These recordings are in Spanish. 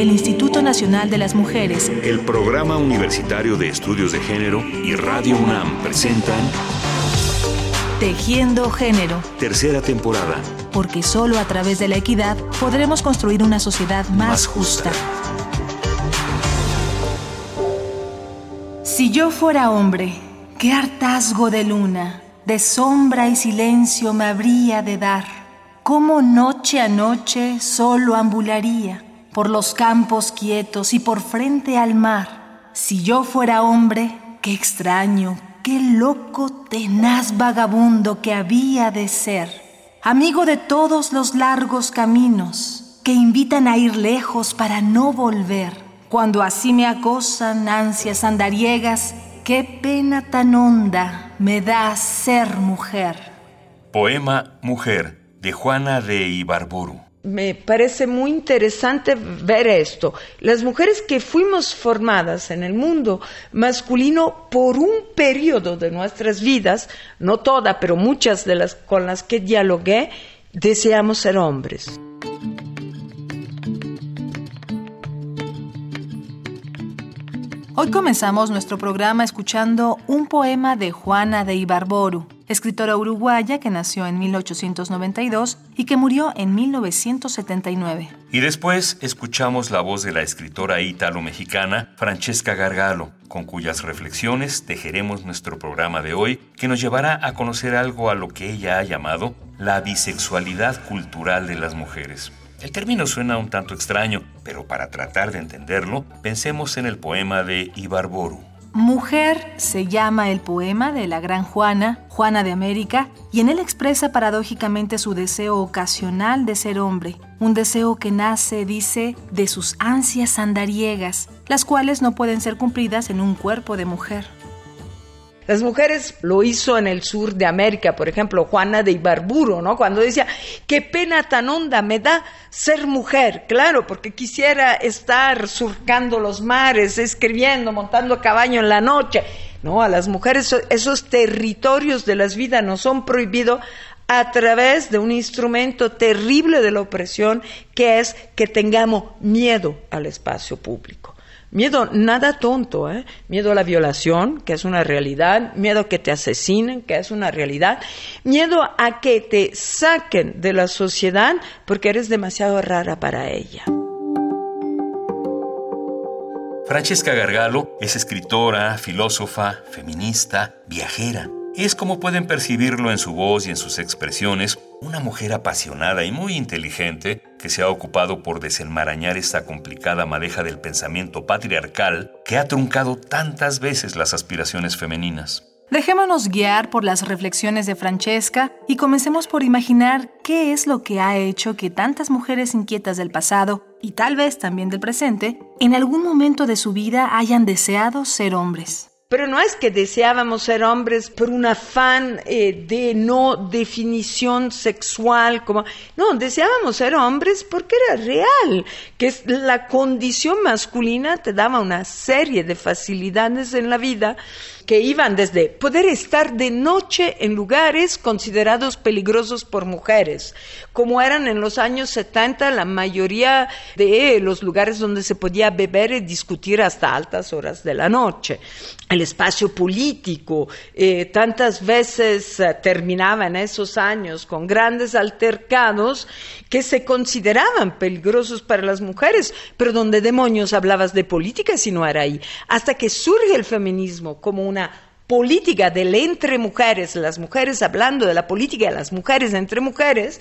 el Instituto Nacional de las Mujeres, el Programa Universitario de Estudios de Género y Radio UNAM presentan Tejiendo Género. Tercera temporada. Porque solo a través de la equidad podremos construir una sociedad más, justa. Si yo fuera hombre, qué hartazgo de luna, de sombra y silencio me habría de dar. Cómo noche a noche solo ambularía por los campos quietos y por frente al mar. Si yo fuera hombre, qué extraño, qué loco, tenaz vagabundo que había de ser, amigo de todos los largos caminos que invitan a ir lejos para no volver. Cuando así me acosan ansias andariegas, qué pena tan honda me da ser mujer. Poema Mujer de Juana de Ibarburu me parece muy interesante ver esto. Las mujeres que fuimos formadas en el mundo masculino por un periodo de nuestras vidas, no todas, pero muchas de las con las que dialogué, deseamos ser hombres. Hoy comenzamos nuestro programa escuchando un poema de Juana de Ibarboru, escritora uruguaya que nació en 1892 y que murió en 1979. Y después escuchamos la voz de la escritora ítalo-mexicana Francesca Gargalo, con cuyas reflexiones tejeremos nuestro programa de hoy, que nos llevará a conocer algo a lo que ella ha llamado la bisexualidad cultural de las mujeres. El término suena un tanto extraño, pero para tratar de entenderlo, pensemos en el poema de Ibarboru. Mujer se llama el poema de la gran Juana, Juana de América, y en él expresa paradójicamente su deseo ocasional de ser hombre, un deseo que nace, dice, de sus ansias andariegas, las cuales no pueden ser cumplidas en un cuerpo de mujer. Las mujeres lo hizo en el sur de América, por ejemplo, Juana de Ibarburo, ¿no? Cuando decía, qué pena tan honda me da ser mujer, claro, porque quisiera estar surcando los mares, escribiendo, montando a caballo en la noche. No, a las mujeres esos territorios de las vidas nos son prohibidos a través de un instrumento terrible de la opresión que es que tengamos miedo al espacio público. Miedo nada tonto, ¿eh? Miedo a la violación, que es una realidad, miedo a que te asesinen, que es una realidad, miedo a que te saquen de la sociedad porque eres demasiado rara para ella. Francesca Gargalo es escritora, filósofa, feminista, viajera. Es como pueden percibirlo en su voz y en sus expresiones, una mujer apasionada y muy inteligente que se ha ocupado por desenmarañar esta complicada madeja del pensamiento patriarcal que ha truncado tantas veces las aspiraciones femeninas. Dejémonos guiar por las reflexiones de Francesca y comencemos por imaginar qué es lo que ha hecho que tantas mujeres inquietas del pasado, y tal vez también del presente, en algún momento de su vida hayan deseado ser hombres. Pero no es que deseábamos ser hombres por un afán eh, de no definición sexual, como no, deseábamos ser hombres porque era real, que la condición masculina te daba una serie de facilidades en la vida que iban desde poder estar de noche en lugares considerados peligrosos por mujeres, como eran en los años 70 la mayoría de los lugares donde se podía beber y discutir hasta altas horas de la noche. El espacio político eh, tantas veces eh, terminaba en esos años con grandes altercados que se consideraban peligrosos para las mujeres, pero donde demonios hablabas de política si no era ahí, hasta que surge el feminismo como una política del entre mujeres, las mujeres hablando de la política de las mujeres entre mujeres,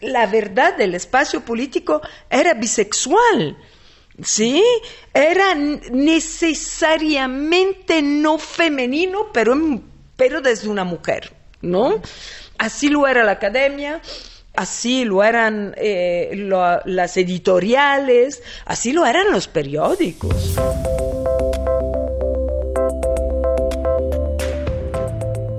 la verdad del espacio político era bisexual. ¿Sí? Era necesariamente no femenino, pero, pero desde una mujer, ¿no? Así lo era la academia, así lo eran eh, las editoriales, así lo eran los periódicos.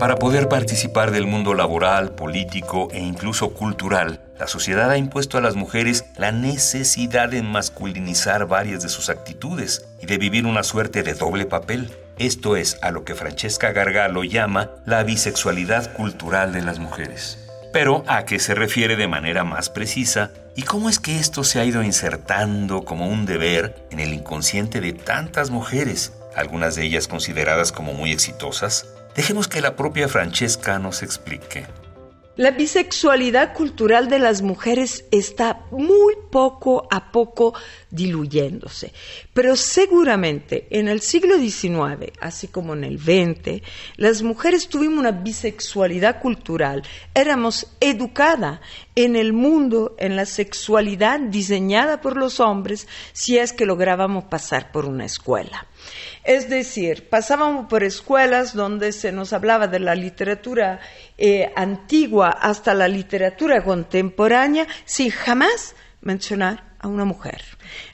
Para poder participar del mundo laboral, político e incluso cultural, la sociedad ha impuesto a las mujeres la necesidad de masculinizar varias de sus actitudes y de vivir una suerte de doble papel. Esto es a lo que Francesca Gargalo llama la bisexualidad cultural de las mujeres. Pero a qué se refiere de manera más precisa ¿Y cómo es que esto se ha ido insertando como un deber en el inconsciente de tantas mujeres, algunas de ellas consideradas como muy exitosas? Dejemos que la propia Francesca nos explique. La bisexualidad cultural de las mujeres está muy poco a poco diluyéndose, pero seguramente en el siglo XIX, así como en el XX, las mujeres tuvimos una bisexualidad cultural, éramos educadas en el mundo, en la sexualidad diseñada por los hombres, si es que lográbamos pasar por una escuela. Es decir, pasábamos por escuelas donde se nos hablaba de la literatura eh, antigua hasta la literatura contemporánea sin jamás mencionar a una mujer.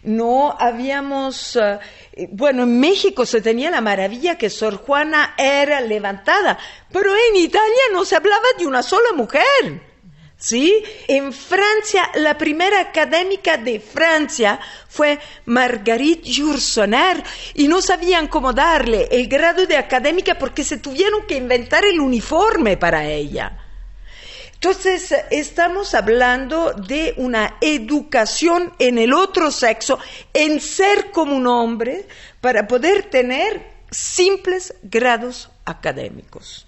No habíamos, eh, bueno, en México se tenía la maravilla que Sor Juana era levantada, pero en Italia no se hablaba de una sola mujer. ¿Sí? En Francia, la primera académica de Francia fue Marguerite Yourcenar y no sabían cómo darle el grado de académica porque se tuvieron que inventar el uniforme para ella. Entonces, estamos hablando de una educación en el otro sexo, en ser como un hombre, para poder tener simples grados académicos.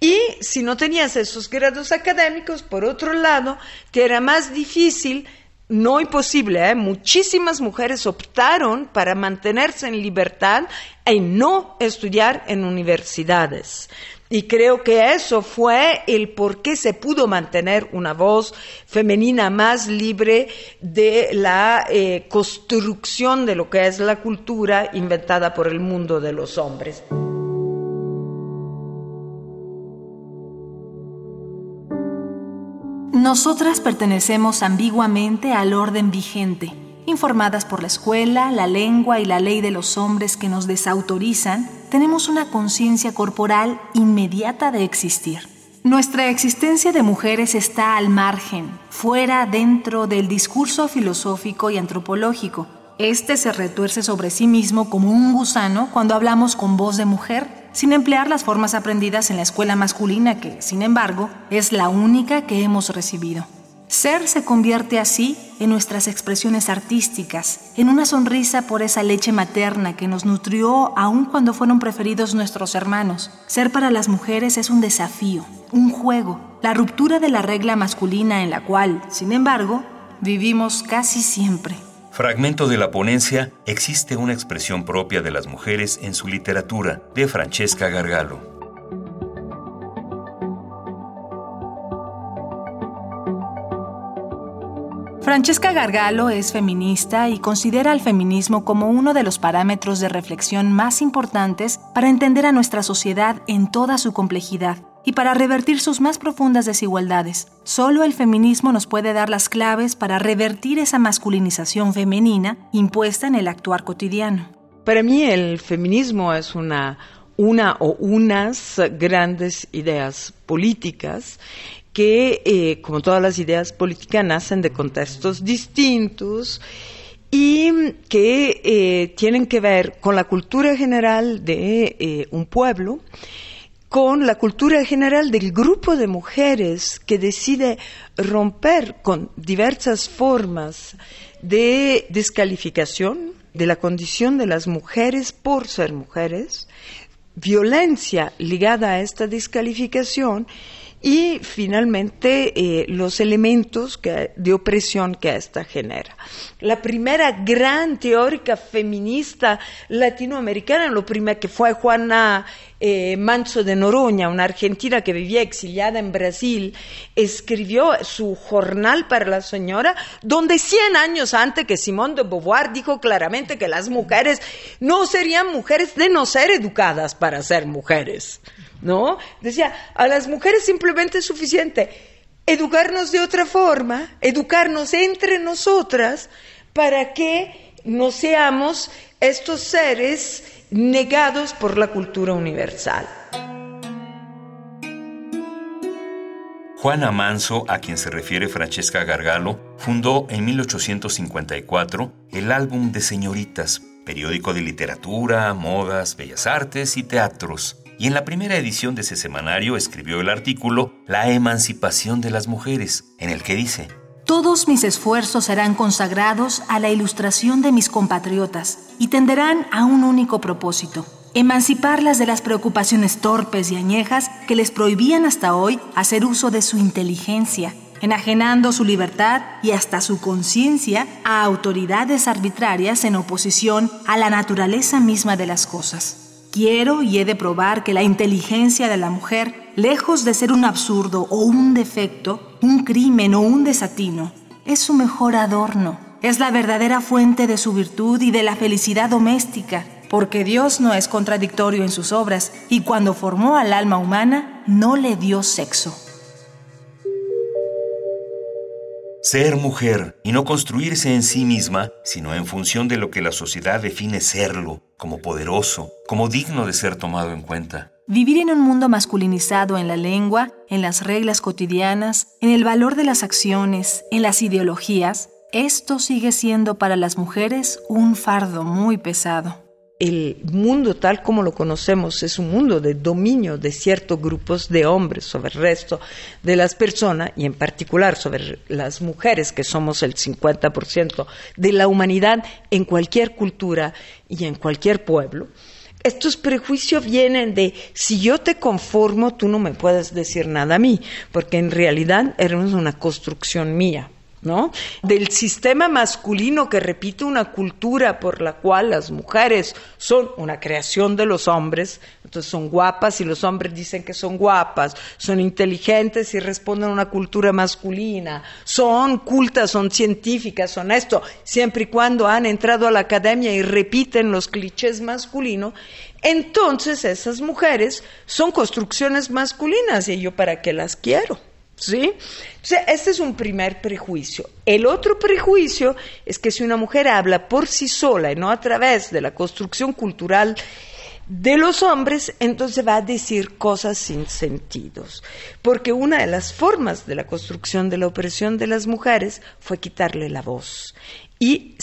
Y si no tenías esos grados académicos, por otro lado, te era más difícil, no imposible, ¿eh? muchísimas mujeres optaron para mantenerse en libertad y no estudiar en universidades. Y creo que eso fue el por qué se pudo mantener una voz femenina más libre de la eh, construcción de lo que es la cultura inventada por el mundo de los hombres. Nosotras pertenecemos ambiguamente al orden vigente, informadas por la escuela, la lengua y la ley de los hombres que nos desautorizan, tenemos una conciencia corporal inmediata de existir. Nuestra existencia de mujeres está al margen, fuera, dentro del discurso filosófico y antropológico. Este se retuerce sobre sí mismo como un gusano cuando hablamos con voz de mujer sin emplear las formas aprendidas en la escuela masculina que, sin embargo, es la única que hemos recibido. Ser se convierte así en nuestras expresiones artísticas, en una sonrisa por esa leche materna que nos nutrió aun cuando fueron preferidos nuestros hermanos. Ser para las mujeres es un desafío, un juego, la ruptura de la regla masculina en la cual, sin embargo, vivimos casi siempre. Fragmento de la ponencia Existe una expresión propia de las mujeres en su literatura, de Francesca Gargalo. Francesca Gargalo es feminista y considera al feminismo como uno de los parámetros de reflexión más importantes para entender a nuestra sociedad en toda su complejidad y para revertir sus más profundas desigualdades. Solo el feminismo nos puede dar las claves para revertir esa masculinización femenina impuesta en el actuar cotidiano. Para mí el feminismo es una, una o unas grandes ideas políticas que, eh, como todas las ideas políticas, nacen de contextos distintos y que eh, tienen que ver con la cultura general de eh, un pueblo con la cultura general del grupo de mujeres que decide romper con diversas formas de descalificación de la condición de las mujeres por ser mujeres, violencia ligada a esta descalificación y finalmente eh, los elementos de opresión que esta genera. La primera gran teórica feminista latinoamericana, lo primero que fue Juana eh, Manso de Noroña, una argentina que vivía exiliada en Brasil, escribió su jornal para la señora, donde 100 años antes que Simón de Beauvoir dijo claramente que las mujeres no serían mujeres de no ser educadas para ser mujeres. ¿no? Decía, a las mujeres simplemente es suficiente educarnos de otra forma, educarnos entre nosotras, para que no seamos estos seres negados por la cultura universal. Juana Manso, a quien se refiere Francesca Gargalo, fundó en 1854 el álbum de Señoritas, periódico de literatura, modas, bellas artes y teatros y en la primera edición de ese semanario escribió el artículo La emancipación de las mujeres, en el que dice, Todos mis esfuerzos serán consagrados a la ilustración de mis compatriotas y tenderán a un único propósito, emanciparlas de las preocupaciones torpes y añejas que les prohibían hasta hoy hacer uso de su inteligencia, enajenando su libertad y hasta su conciencia a autoridades arbitrarias en oposición a la naturaleza misma de las cosas. Quiero y he de probar que la inteligencia de la mujer, lejos de ser un absurdo o un defecto, un crimen o un desatino, es su mejor adorno, es la verdadera fuente de su virtud y de la felicidad doméstica, porque Dios no es contradictorio en sus obras y cuando formó al alma humana no le dio sexo. Ser mujer y no construirse en sí misma, sino en función de lo que la sociedad define serlo, como poderoso, como digno de ser tomado en cuenta. Vivir en un mundo masculinizado en la lengua, en las reglas cotidianas, en el valor de las acciones, en las ideologías, esto sigue siendo para las mujeres un fardo muy pesado. El mundo tal como lo conocemos es un mundo de dominio de ciertos grupos de hombres sobre el resto de las personas y en particular sobre las mujeres que somos el 50% de la humanidad en cualquier cultura y en cualquier pueblo estos prejuicios vienen de si yo te conformo, tú no me puedes decir nada a mí, porque en realidad eres una construcción mía. ¿No? Del sistema masculino que repite una cultura por la cual las mujeres son una creación de los hombres, entonces son guapas y los hombres dicen que son guapas, son inteligentes y responden a una cultura masculina, son cultas, son científicas, son esto, siempre y cuando han entrado a la academia y repiten los clichés masculinos, entonces esas mujeres son construcciones masculinas y yo para qué las quiero. ¿Sí? este es un primer prejuicio. El otro prejuicio es que si una mujer habla por sí sola y no a través de la construcción cultural de los hombres, entonces va a decir cosas sin sentidos. Porque una de las formas de la construcción de la opresión de las mujeres fue quitarle la voz y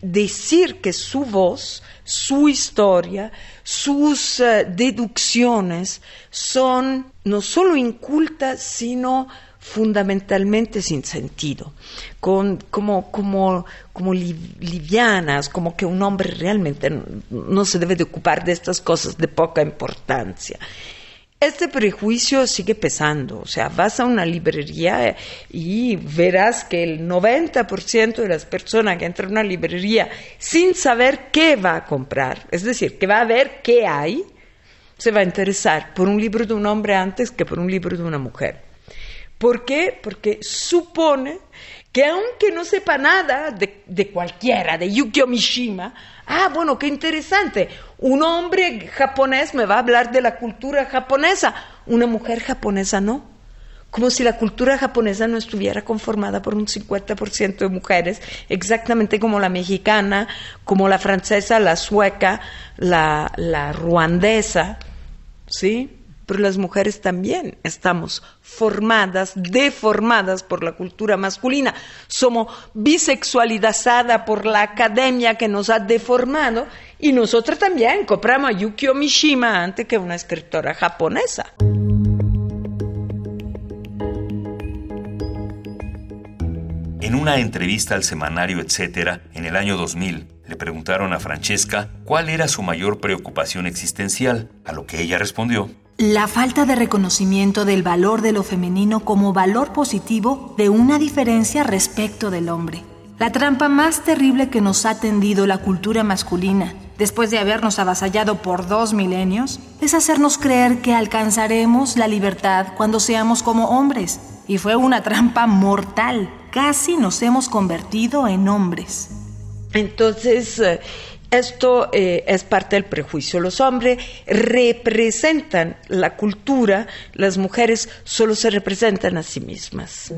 decir que su voz, su historia, sus eh, deducciones son no solo incultas, sino fundamentalmente sin sentido, con, como, como, como livianas, como que un hombre realmente no se debe de ocupar de estas cosas de poca importancia. Este prejuicio sigue pesando, o sea, vas a una librería y verás que el 90% de las personas que entran a una librería sin saber qué va a comprar, es decir, que va a ver qué hay, se va a interesar por un libro de un hombre antes que por un libro de una mujer. ¿Por qué? Porque supone que aunque no sepa nada de, de cualquiera, de Yukio Mishima, Ah, bueno, qué interesante. Un hombre japonés me va a hablar de la cultura japonesa, una mujer japonesa no. Como si la cultura japonesa no estuviera conformada por un 50% de mujeres, exactamente como la mexicana, como la francesa, la sueca, la, la ruandesa, ¿sí? Pero las mujeres también estamos formadas, deformadas por la cultura masculina. Somos bisexualizadas por la academia que nos ha deformado y nosotras también compramos a Yukio Mishima antes que una escritora japonesa. En una entrevista al semanario Etcétera en el año 2000, le preguntaron a Francesca cuál era su mayor preocupación existencial, a lo que ella respondió. La falta de reconocimiento del valor de lo femenino como valor positivo de una diferencia respecto del hombre. La trampa más terrible que nos ha tendido la cultura masculina, después de habernos avasallado por dos milenios, es hacernos creer que alcanzaremos la libertad cuando seamos como hombres. Y fue una trampa mortal. Casi nos hemos convertido en hombres. Entonces, eh, esto eh, es parte del prejuicio. Los hombres representan la cultura, las mujeres solo se representan a sí mismas.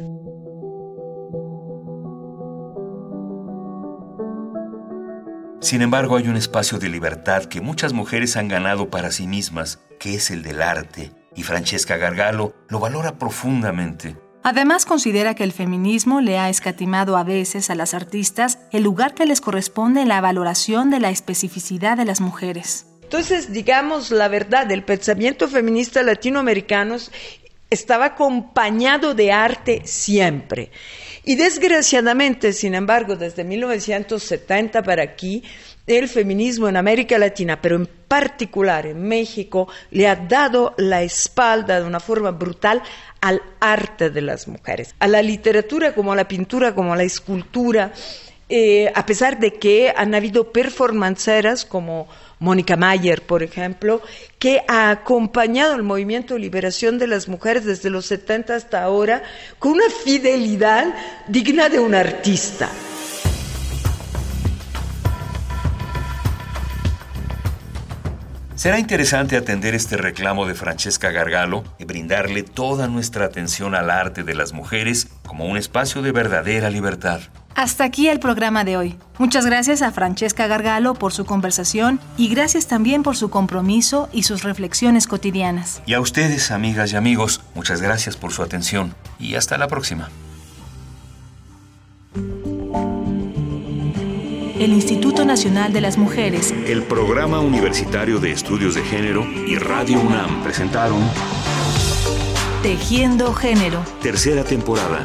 Sin embargo, hay un espacio de libertad que muchas mujeres han ganado para sí mismas, que es el del arte, y Francesca Gargalo lo valora profundamente. Además, considera que el feminismo le ha escatimado a veces a las artistas el lugar que les corresponde en la valoración de la especificidad de las mujeres. Entonces, digamos la verdad, el pensamiento feminista latinoamericano estaba acompañado de arte siempre. Y desgraciadamente, sin embargo, desde 1970 para aquí, el feminismo en América Latina, pero en particular en México, le ha dado la espalda de una forma brutal al arte de las mujeres, a la literatura como a la pintura, como a la escultura, eh, a pesar de que han habido performanceras como Mónica Mayer, por ejemplo, que ha acompañado el movimiento de liberación de las mujeres desde los 70 hasta ahora con una fidelidad digna de un artista. Será interesante atender este reclamo de Francesca Gargalo y brindarle toda nuestra atención al arte de las mujeres como un espacio de verdadera libertad. Hasta aquí el programa de hoy. Muchas gracias a Francesca Gargalo por su conversación y gracias también por su compromiso y sus reflexiones cotidianas. Y a ustedes, amigas y amigos, muchas gracias por su atención y hasta la próxima. el Instituto Nacional de las Mujeres, el Programa Universitario de Estudios de Género y Radio UNAM presentaron Tejiendo Género. Tercera temporada.